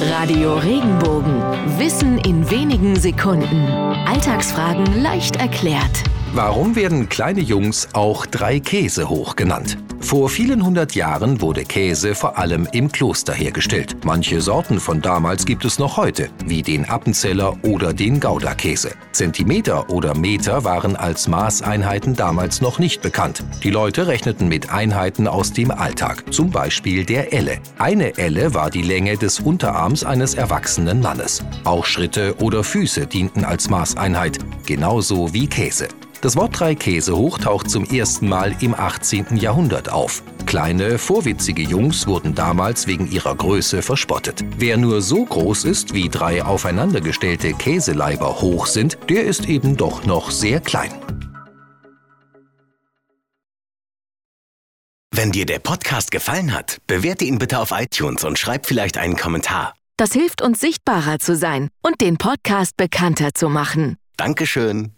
Radio Regenbogen. Wissen in wenigen Sekunden. Alltagsfragen leicht erklärt. Warum werden kleine Jungs auch drei Käse hoch genannt? Vor vielen hundert Jahren wurde Käse vor allem im Kloster hergestellt. Manche Sorten von damals gibt es noch heute, wie den Appenzeller oder den Gouda-Käse. Zentimeter oder Meter waren als Maßeinheiten damals noch nicht bekannt. Die Leute rechneten mit Einheiten aus dem Alltag, zum Beispiel der Elle. Eine Elle war die Länge des Unterarms eines erwachsenen Mannes. Auch Schritte oder Füße dienten als Maßeinheit, genauso wie Käse. Das Wort drei Käse hoch taucht zum ersten Mal im 18. Jahrhundert auf. Kleine, vorwitzige Jungs wurden damals wegen ihrer Größe verspottet. Wer nur so groß ist, wie drei aufeinandergestellte Käseleiber hoch sind, der ist eben doch noch sehr klein. Wenn dir der Podcast gefallen hat, bewerte ihn bitte auf iTunes und schreib vielleicht einen Kommentar. Das hilft uns sichtbarer zu sein und den Podcast bekannter zu machen. Dankeschön.